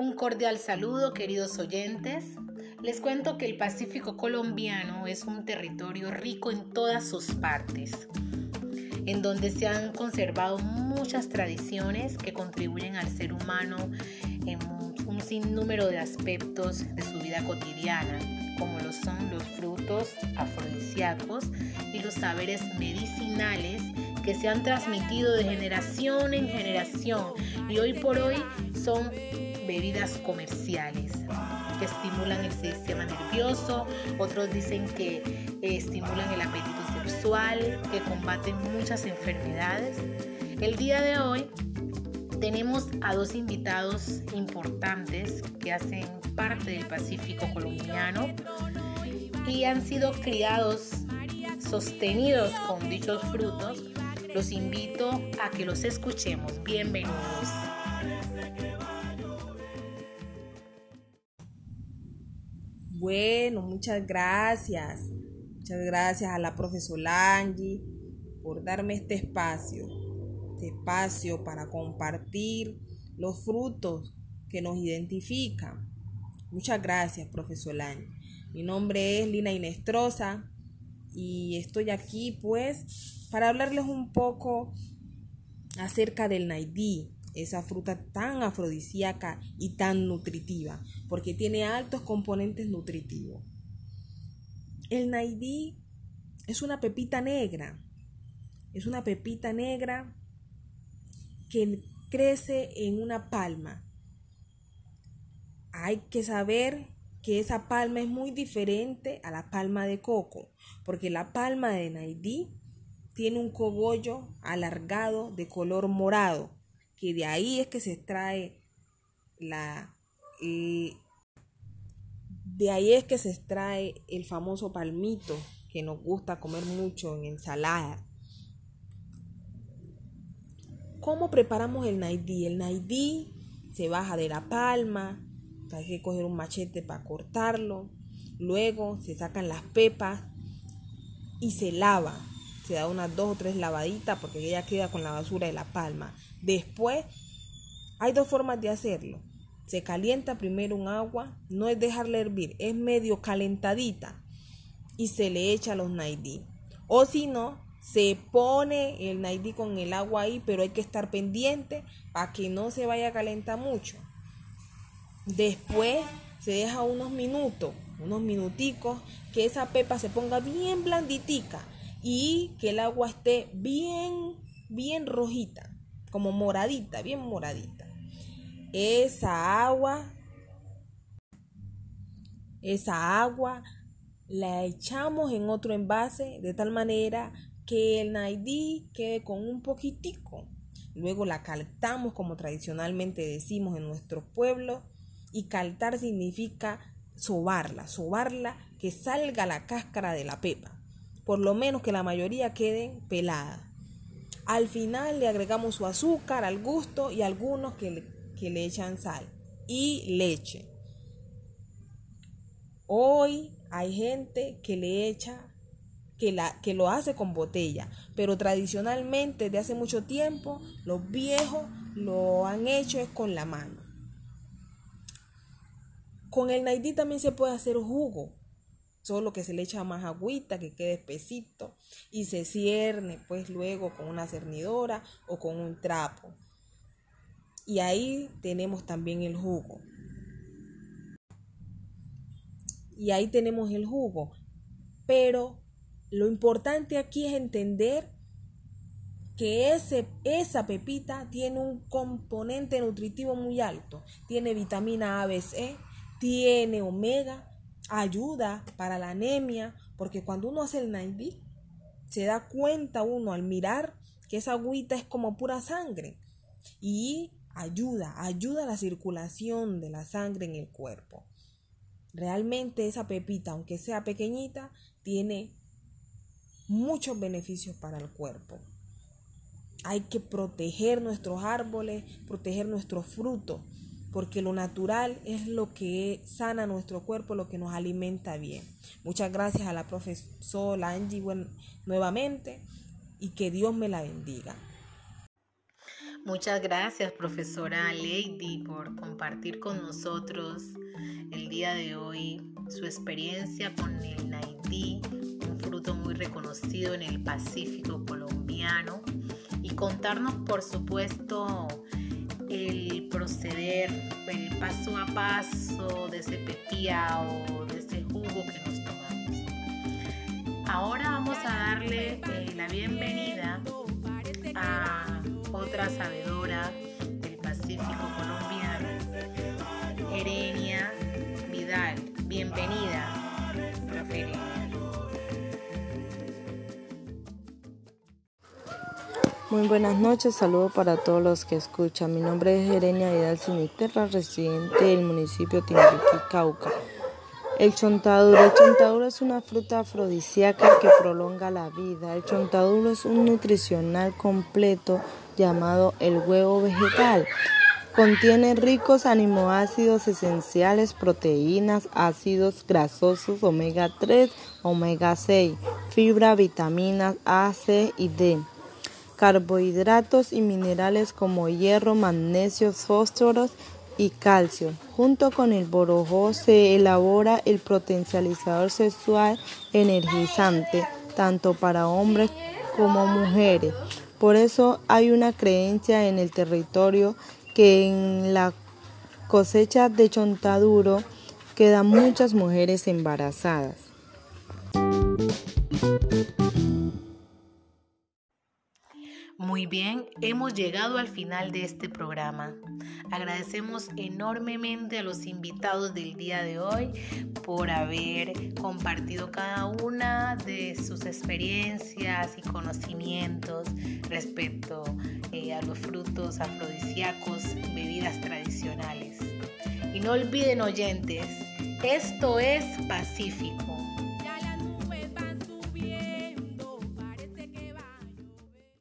Un cordial saludo, queridos oyentes. Les cuento que el Pacífico colombiano es un territorio rico en todas sus partes, en donde se han conservado muchas tradiciones que contribuyen al ser humano en un sinnúmero de aspectos de su vida cotidiana, como lo son los frutos afrodisíacos y los saberes medicinales que se han transmitido de generación en generación y hoy por hoy son bebidas comerciales que estimulan el sistema nervioso, otros dicen que eh, estimulan el apetito sexual, que combaten muchas enfermedades. El día de hoy tenemos a dos invitados importantes que hacen parte del Pacífico colombiano y han sido criados, sostenidos con dichos frutos. Los invito a que los escuchemos. Bienvenidos. Bueno, muchas gracias. Muchas gracias a la profesora Angie por darme este espacio, este espacio para compartir los frutos que nos identifican. Muchas gracias, profesor Angie. Mi nombre es Lina Inestrosa y estoy aquí pues para hablarles un poco acerca del Naidí, esa fruta tan afrodisíaca y tan nutritiva, porque tiene altos componentes nutritivos. El naidí es una pepita negra, es una pepita negra que crece en una palma. Hay que saber que esa palma es muy diferente a la palma de coco, porque la palma de naidí tiene un cogollo alargado de color morado que de ahí es que se extrae la... de ahí es que se extrae el famoso palmito que nos gusta comer mucho en ensalada. ¿Cómo preparamos el naidí? El naidí se baja de la palma, hay que coger un machete para cortarlo, luego se sacan las pepas y se lava. Se da unas dos o tres lavaditas porque ella queda con la basura de la palma. Después, hay dos formas de hacerlo. Se calienta primero un agua, no es dejarla hervir, es medio calentadita y se le echa los naidí. O si no, se pone el naidí con el agua ahí, pero hay que estar pendiente para que no se vaya a calentar mucho. Después se deja unos minutos, unos minuticos, que esa pepa se ponga bien blanditica y que el agua esté bien, bien rojita como moradita, bien moradita. Esa agua, esa agua la echamos en otro envase de tal manera que el naidí quede con un poquitico. Luego la caltamos como tradicionalmente decimos en nuestro pueblo y caltar significa sobarla, sobarla que salga la cáscara de la pepa. Por lo menos que la mayoría queden peladas. Al final le agregamos su azúcar al gusto y algunos que le, le echan sal y leche. Hoy hay gente que le echa, que, la, que lo hace con botella, pero tradicionalmente de hace mucho tiempo los viejos lo han hecho es con la mano. Con el naidí también se puede hacer jugo solo que se le echa más agüita, que quede espesito y se cierne pues luego con una cernidora o con un trapo. Y ahí tenemos también el jugo. Y ahí tenemos el jugo. Pero lo importante aquí es entender que ese, esa pepita tiene un componente nutritivo muy alto. Tiene vitamina A, B, C, tiene omega ayuda para la anemia, porque cuando uno hace el naidí, se da cuenta uno al mirar que esa agüita es como pura sangre y ayuda, ayuda a la circulación de la sangre en el cuerpo. Realmente esa pepita, aunque sea pequeñita, tiene muchos beneficios para el cuerpo. Hay que proteger nuestros árboles, proteger nuestros frutos, porque lo natural es lo que sana nuestro cuerpo, lo que nos alimenta bien. Muchas gracias a la profesora Angie nuevamente y que Dios me la bendiga. Muchas gracias, profesora Lady, por compartir con nosotros el día de hoy su experiencia con el Naidí, un fruto muy reconocido en el Pacífico colombiano, y contarnos, por supuesto, el proceder, el paso a paso de ese o de ese jugo que nos tomamos. Ahora vamos a darle eh, la bienvenida a otra sabedora del Pacífico colombiano, Muy buenas noches, saludo para todos los que escuchan. Mi nombre es Jerenia Vidal Sinisterra, residente del municipio Timbiquí, Cauca. El chontaduro. El chontaduro es una fruta afrodisíaca que prolonga la vida. El chontaduro es un nutricional completo llamado el huevo vegetal. Contiene ricos aminoácidos esenciales, proteínas, ácidos grasosos, omega 3, omega 6, fibra, vitaminas A, C y D carbohidratos y minerales como hierro, magnesio, fósforos y calcio. Junto con el borojo se elabora el potencializador sexual energizante, tanto para hombres como mujeres. Por eso hay una creencia en el territorio que en la cosecha de chontaduro quedan muchas mujeres embarazadas. Muy bien, hemos llegado al final de este programa. Agradecemos enormemente a los invitados del día de hoy por haber compartido cada una de sus experiencias y conocimientos respecto eh, a los frutos afrodisíacos, bebidas tradicionales. Y no olviden oyentes, esto es Pacífico